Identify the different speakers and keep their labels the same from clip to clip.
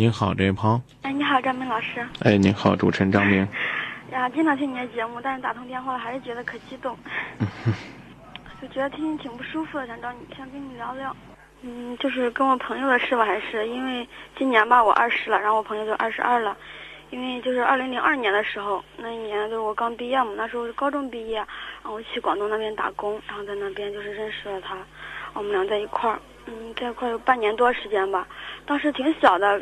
Speaker 1: 您好，这位朋友。
Speaker 2: 哎，你好，张明老师。
Speaker 1: 哎，您好，主持人张明。
Speaker 2: 呀，经常听你的节目，但是打通电话了，还是觉得可激动。就觉得听听挺不舒服的，想找你，想跟你聊聊。嗯，就是跟我朋友的事吧，还是因为今年吧，我二十了，然后我朋友就二十二了。因为就是二零零二年的时候，那一年就是我刚毕业嘛，那时候是高中毕业，然后我去广东那边打工，然后在那边就是认识了他，我们俩在一块儿，嗯，在一块儿有半年多时间吧。当时挺小的。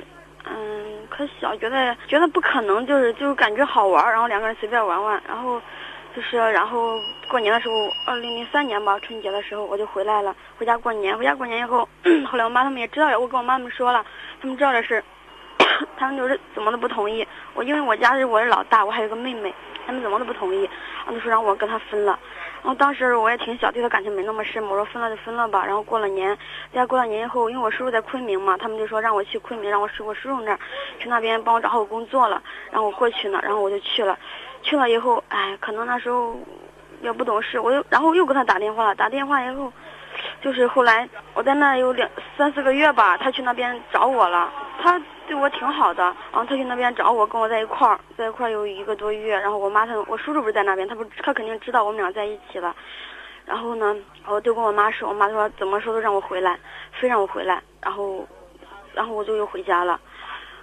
Speaker 2: 嗯，可小，觉得觉得不可能，就是就是感觉好玩，然后两个人随便玩玩，然后就是然后过年的时候，二零零三年吧，春节的时候我就回来了，回家过年。回家过年以后，后来我妈他们也知道了，我跟我妈们说了，他们知道这事，他们就是怎么都不同意。我因为我家是我是老大，我还有个妹妹，他们怎么都不同意，然后就说让我跟他分了。然后当时我也挺小，对他感情没那么深。我说分了就分了吧。然后过了年，家过了年以后，因为我叔叔在昆明嘛，他们就说让我去昆明，让我去我叔叔那儿，去那边帮我找好工作了。然后我过去呢，然后我就去了。去了以后，哎，可能那时候也不懂事，我又然后又给他打电话了。打电话以后，就是后来我在那有两三四个月吧，他去那边找我了。他。对我挺好的，然后他去那边找我，跟我在一块儿，在一块儿有一个多月。然后我妈他，我叔叔不是在那边，他不他肯定知道我们俩在一起了。然后呢，我就跟我妈说，我妈说怎么说都让我回来，非让我回来。然后，然后我就又回家了。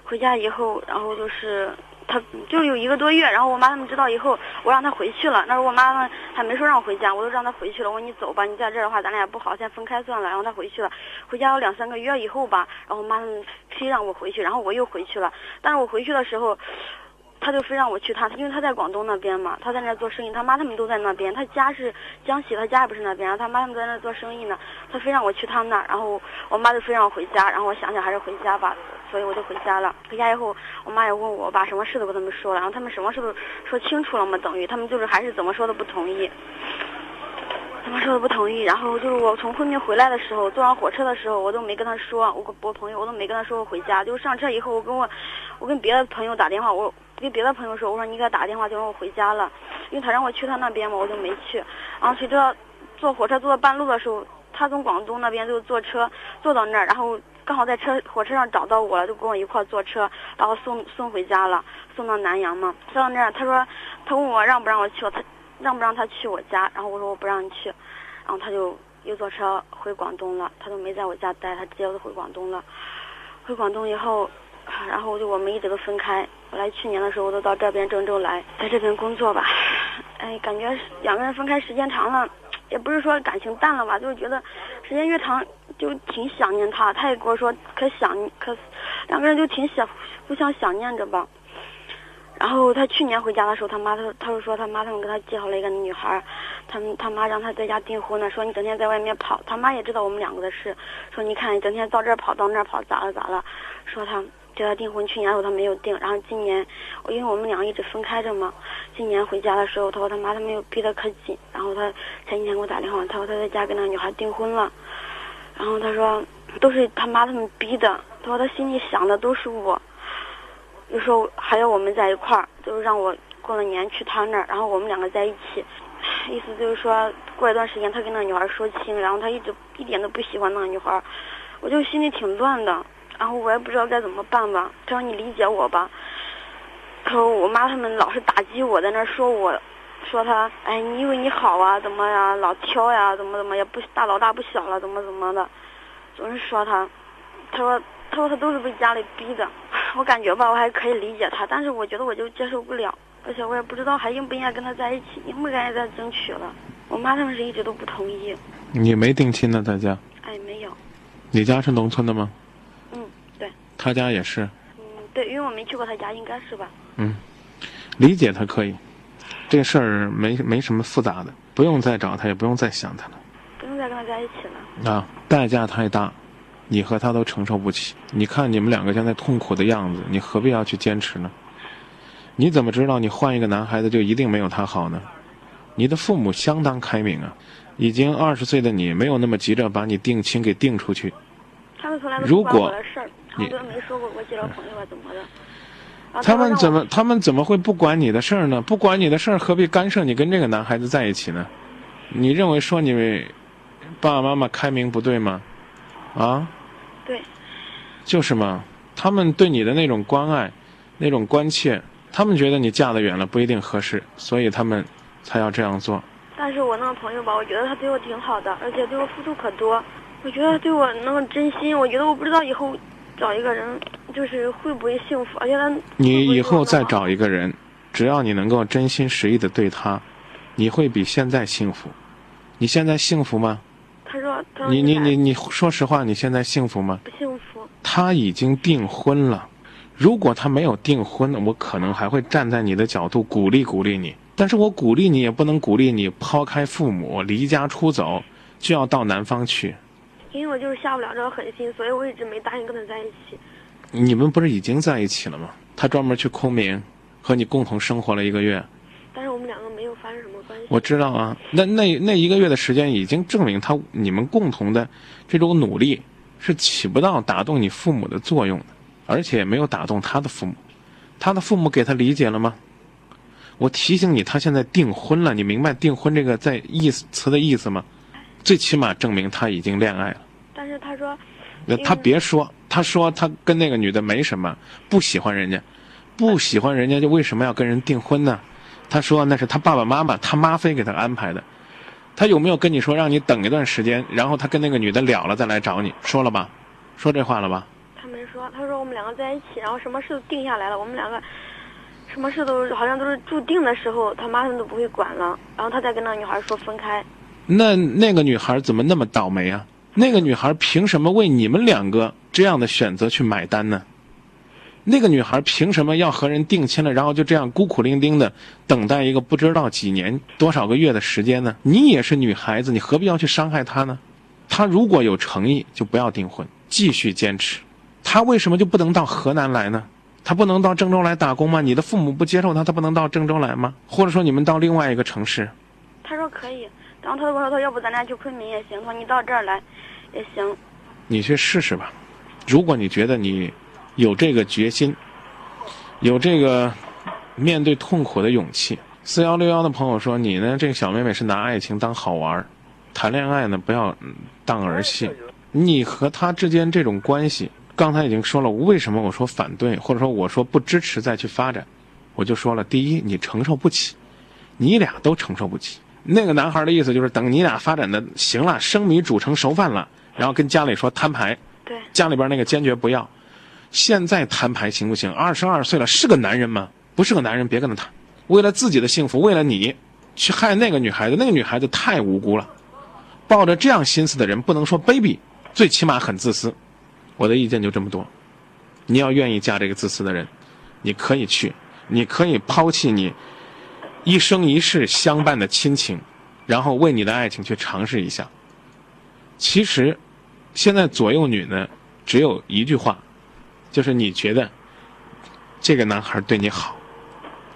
Speaker 2: 回家以后，然后就是。他就有一个多月，然后我妈他们知道以后，我让他回去了。那时候我妈妈还没说让我回家，我都让他回去了。我说你走吧，你在这儿的话，咱俩也不好，先分开算了。然后他回去了，回家有两三个月以后吧，然后我妈他们非让我回去，然后我又回去了。但是我回去的时候，他就非让我去他，因为他在广东那边嘛，他在那儿做生意，他妈他们都在那边，他家是江西，他家也不是那边，然后他妈他们在那儿做生意呢，他非让我去他那儿，然后我妈就非让我回家，然后我想想还是回家吧。所以我就回家了。回家以后，我妈也问我，把什么事都跟他们说了。然后他们什么事都说清楚了嘛，等于他们就是还是怎么说都不同意，怎么说都不同意。然后就是我从昆明回来的时候，坐上火车的时候，我都没跟他说，我我朋友我都没跟他说我回家。就上车以后，我跟我我跟别的朋友打电话，我跟别的朋友说，我说你给他打电话，就说我回家了，因为他让我去他那边嘛，我就没去。然后谁知道坐火车坐到半路的时候，他从广东那边就坐车坐到那儿，然后。刚好在车火车上找到我了，就跟我一块坐车，然后送送回家了，送到南阳嘛。送到那儿，他说，他问我让不让我去，他让不让他去我家，然后我说我不让你去，然后他就又坐车回广东了，他都没在我家待，他直接就回广东了。回广东以后，然后就我们一直都分开。我来去年的时候，我都到这边郑州来，在这边工作吧。哎，感觉两个人分开时间长了，也不是说感情淡了吧，就是觉得时间越长。就挺想念他，他也跟我说可想可，两个人就挺想互相想念着吧。然后他去年回家的时候，他妈他他就说他妈他们给他介绍了一个女孩，他们他妈让他在家订婚呢，说你整天在外面跑。他妈也知道我们两个的事，说你看你整天到这儿跑到那儿跑，咋了咋了？说他叫他订婚，去年的时候他没有订，然后今年我因为我们俩一直分开着嘛，今年回家的时候，他说他妈他们又逼得可紧，然后他前几天给我打电话，他说他在家跟那女孩订婚了。然后他说，都是他妈他们逼的。他说他心里想的都是我，就说还要我们在一块儿，就是让我过了年去他那儿，然后我们两个在一起。意思就是说过一段时间他跟那个女孩说清，然后他一直一点都不喜欢那个女孩，我就心里挺乱的。然后我也不知道该怎么办吧。他说你理解我吧。他说我妈他们老是打击我，在那儿说我。说他，哎，你以为你好啊？怎么呀？老挑呀？怎么怎么也不大老大不小了？怎么怎么的？总是说他。他说，他说他都是被家里逼的。我感觉吧，我还可以理解他，但是我觉得我就接受不了，而且我也不知道还应不应该跟他在一起，应不应该再争取了。我妈他们是一直都不同意。
Speaker 1: 你没定亲呢，在家？
Speaker 2: 哎，没有。
Speaker 1: 你家是农村的吗？
Speaker 2: 嗯，对。
Speaker 1: 他家也是。
Speaker 2: 嗯，对，因为我没去过他家，应该是吧。
Speaker 1: 嗯，理解他可以。这事儿没没什么复杂的，不用再找他，也不用再想他了，
Speaker 2: 不用再跟他在一起了。啊，
Speaker 1: 代价太大，你和他都承受不起。你看你们两个现在痛苦的样子，你何必要去坚持呢？你怎么知道你换一个男孩子就一定没有他好呢？你的父母相当开明啊，已经二十岁的你没有那么急着把你定亲给定出去。
Speaker 2: 他们从来不管我的事儿，他们都没说过我介绍朋友啊怎么的。
Speaker 1: 他们怎么他们怎么会不管你的事儿呢？不管你的事儿，何必干涉你跟这个男孩子在一起呢？你认为说你爸爸妈妈开明不对吗？啊？
Speaker 2: 对。
Speaker 1: 就是嘛，他们对你的那种关爱、那种关切，他们觉得你嫁得远了不一定合适，所以他们才要这样做。
Speaker 2: 但是我那个朋友吧，我觉得他对我挺好的，而且对我付出可多。我觉得对我那么真心，我觉得我不知道以后找一个人就是会不会幸福，而且他
Speaker 1: 你以后再找一个人，只要你能够真心实意的对他，你会比现在幸福。你现在幸福吗？
Speaker 2: 他说，他说
Speaker 1: 你你你你说实话，你现在幸福吗？
Speaker 2: 不幸福。
Speaker 1: 他已经订婚了，如果他没有订婚，我可能还会站在你的角度鼓励鼓励你。但是我鼓励你，也不能鼓励你抛开父母、离家出走，就要到南方去。
Speaker 2: 因为我就是下不了这个狠心，所以我一直没答应跟他在一起。
Speaker 1: 你们不是已经在一起了吗？他专门去昆明，和你共同生活了一个月。
Speaker 2: 但是我们两个没有发生什么关系。
Speaker 1: 我知道啊，那那那一个月的时间已经证明他你们共同的这种努力是起不到打动你父母的作用的，而且也没有打动他的父母。他的父母给他理解了吗？我提醒你，他现在订婚了，你明白订婚这个在意思词的意思吗？最起码证明他已经恋爱了。
Speaker 2: 他说，
Speaker 1: 那他别说，他说他跟那个女的没什么，不喜欢人家，不喜欢人家就为什么要跟人订婚呢？他说那是他爸爸妈妈他妈非给他安排的。他有没有跟你说让你等一段时间，然后他跟那个女的了了再来找你？说了吧？说这话了吧？
Speaker 2: 他没说，他说我们两个在一起，然后什么事都定下来了，我们两个什么事都好像都是注定的时候，他妈他们都不会管了，然后他再跟那个女孩说分开。
Speaker 1: 那那个女孩怎么那么倒霉啊？那个女孩凭什么为你们两个这样的选择去买单呢？那个女孩凭什么要和人定亲了，然后就这样孤苦伶仃的等待一个不知道几年多少个月的时间呢？你也是女孩子，你何必要去伤害她呢？她如果有诚意，就不要订婚，继续坚持。她为什么就不能到河南来呢？她不能到郑州来打工吗？你的父母不接受她，她不能到郑州来吗？或者说你们到另外一个城市？
Speaker 2: 他说可以，然后他跟我说，他要不咱俩去昆明也行，他说你到这儿来也行。
Speaker 1: 你去试试吧。如果你觉得你有这个决心，有这个面对痛苦的勇气，四幺六幺的朋友说你呢，这个小妹妹是拿爱情当好玩儿，谈恋爱呢不要当儿戏。你和她之间这种关系，刚才已经说了，为什么我说反对，或者说我说不支持再去发展，我就说了，第一，你承受不起，你俩都承受不起。那个男孩的意思就是，等你俩发展的行了，生米煮成熟饭了，然后跟家里说摊牌，
Speaker 2: 对，
Speaker 1: 家里边那个坚决不要。现在摊牌行不行？二十二岁了，是个男人吗？不是个男人，别跟他谈。为了自己的幸福，为了你，去害那个女孩子，那个女孩子太无辜了。抱着这样心思的人，不能说卑鄙，最起码很自私。我的意见就这么多。你要愿意嫁这个自私的人，你可以去，你可以抛弃你一生一世相伴的亲情，然后为你的爱情去尝试一下。其实，现在左右女呢，只有一句话，就是你觉得这个男孩对你好，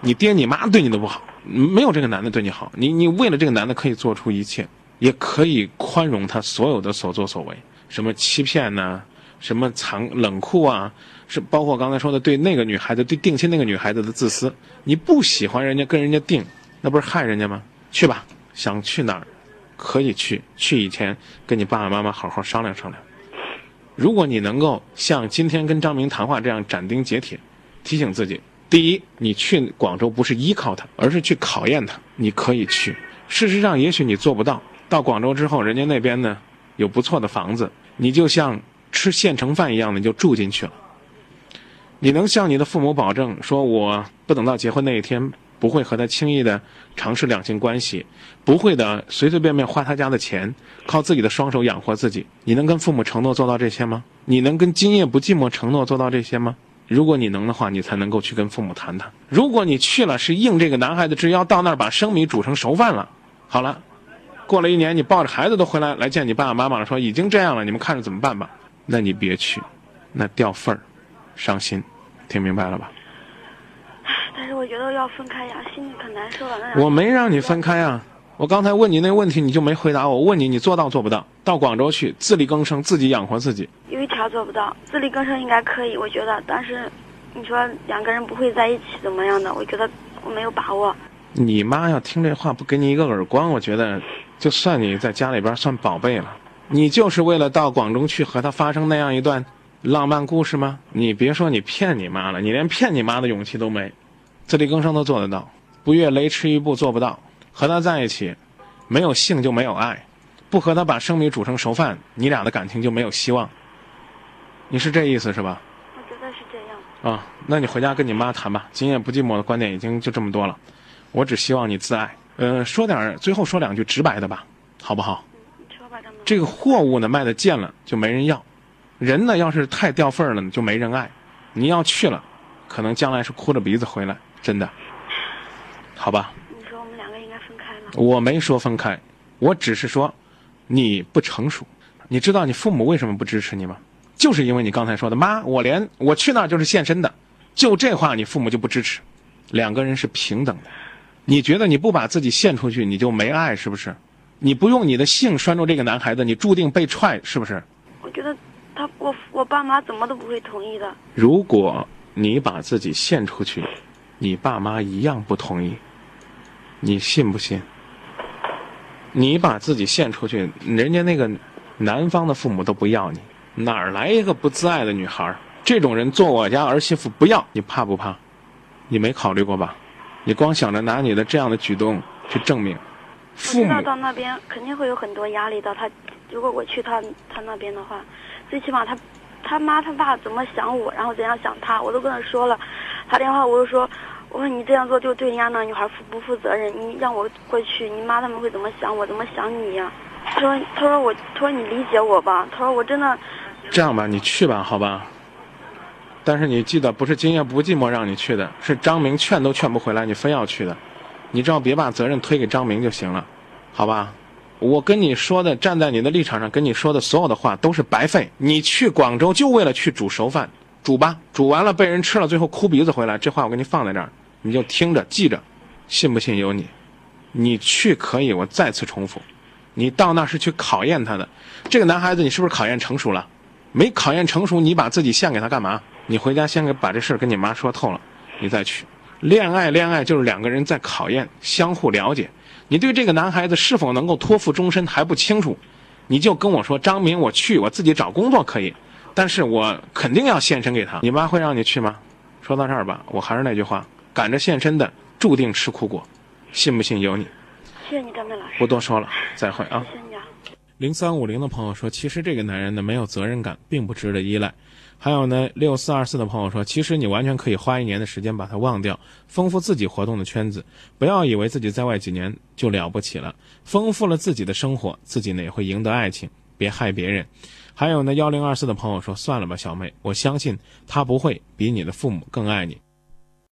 Speaker 1: 你爹你妈对你都不好，没有这个男的对你好，你你为了这个男的可以做出一切，也可以宽容他所有的所作所为，什么欺骗呢、什么藏冷酷啊，是包括刚才说的对那个女孩子对定亲那个女孩子的自私，你不喜欢人家跟人家定，那不是害人家吗？去吧，想去哪儿可以去，去以前跟你爸爸妈妈好好商量商量。如果你能够像今天跟张明谈话这样斩钉截铁，提醒自己：第一，你去广州不是依靠他，而是去考验他。你可以去，事实上也许你做不到。到广州之后，人家那边呢有不错的房子，你就像吃现成饭一样的，你就住进去了。你能向你的父母保证，说我不等到结婚那一天，不会和他轻易的尝试两性关系，不会的随随便便花他家的钱，靠自己的双手养活自己。你能跟父母承诺做到这些吗？你能跟今夜不寂寞承诺做到这些吗？如果你能的话，你才能够去跟父母谈谈。如果你去了是应这个男孩子之邀，到那儿把生米煮成熟饭了，好了，过了一年，你抱着孩子都回来来见你爸爸妈妈了，说已经这样了，你们看着怎么办吧？那你别去，那掉份儿，伤心，听明白了吧？
Speaker 2: 但是我觉得要分开呀，心里可难受了。那
Speaker 1: 我没让你分开啊！我刚才问你那问题，你就没回答我。我问你，你做到做不到？到广州去自力更生，自己养活自己。
Speaker 2: 有一条做不到，自力更生应该可以，我觉得。但是，你说两个人不会在一起怎么样的？我觉得我没有把握。
Speaker 1: 你妈要听这话不给你一个耳光，我觉得就算你在家里边算宝贝了。你就是为了到广州去和他发生那样一段浪漫故事吗？你别说你骗你妈了，你连骗你妈的勇气都没。自力更生都做得到，不越雷池一步做不到。和他在一起，没有性就没有爱，不和他把生米煮成熟饭，你俩的感情就没有希望。你是这意思是吧？
Speaker 2: 我觉得是这样。
Speaker 1: 啊，那你回家跟你妈谈吧。今夜不寂寞的观点已经就这么多了，我只希望你自爱。呃，说点最后说两句直白的吧，好不好？这个货物呢卖的贱了就没人要，人呢要是太掉份儿了就没人爱。你要去了，可能将来是哭着鼻子回来，真的。好吧。
Speaker 2: 你说我们两个应该分开吗？
Speaker 1: 我没说分开，我只是说你不成熟。你知道你父母为什么不支持你吗？就是因为你刚才说的，妈，我连我去那儿就是献身的，就这话你父母就不支持。两个人是平等的，你觉得你不把自己献出去，你就没爱是不是？你不用你的性拴住这个男孩子，你注定被踹是不是？
Speaker 2: 我觉得他我我爸妈怎么都不会同意的。
Speaker 1: 如果你把自己献出去，你爸妈一样不同意，你信不信？你把自己献出去，人家那个男方的父母都不要你，哪儿来一个不自爱的女孩？这种人做我家儿媳妇不要你怕不怕？你没考虑过吧？你光想着拿你的这样的举动去证明，父母
Speaker 2: 到那边肯定会有很多压力的。他如果我去他他那边的话，最起码他他妈他爸怎么想我，然后怎样想他，我都跟他说了。打电话我就说，我说你这样做就对人家那女孩负不负责任？你让我过去，你妈他们会怎么想我？怎么想你呀？他说他说我他说你理解我吧。他说我真的。
Speaker 1: 这样吧，你去吧，好吧。但是你记得，不是今夜不寂寞让你去的，是张明劝都劝不回来，你非要去的。你只要别把责任推给张明就行了，好吧？我跟你说的，站在你的立场上跟你说的所有的话都是白费。你去广州就为了去煮熟饭，煮吧，煮完了被人吃了，最后哭鼻子回来。这话我给你放在这儿，你就听着记着，信不信由你。你去可以，我再次重复，你到那是去考验他的。这个男孩子，你是不是考验成熟了？没考验成熟，你把自己献给他干嘛？你回家先给把这事儿跟你妈说透了，你再去。恋爱，恋爱就是两个人在考验，相互了解。你对这个男孩子是否能够托付终身还不清楚，你就跟我说：“张明，我去，我自己找工作可以，但是我肯定要献身给他。”你妈会让你去吗？说到这儿吧，我还是那句话：赶着献身的，注定吃苦果。信不信由你。
Speaker 2: 谢谢你，张明老师。
Speaker 1: 不多说了，再会啊。零三五零的朋友说：“其实这个男人呢，没有责任感，并不值得依赖。”还有呢，六四二四的朋友说，其实你完全可以花一年的时间把他忘掉，丰富自己活动的圈子，不要以为自己在外几年就了不起了，丰富了自己的生活，自己呢也会赢得爱情，别害别人。还有呢，幺零二四的朋友说，算了吧，小妹，我相信他不会比你的父母更爱你。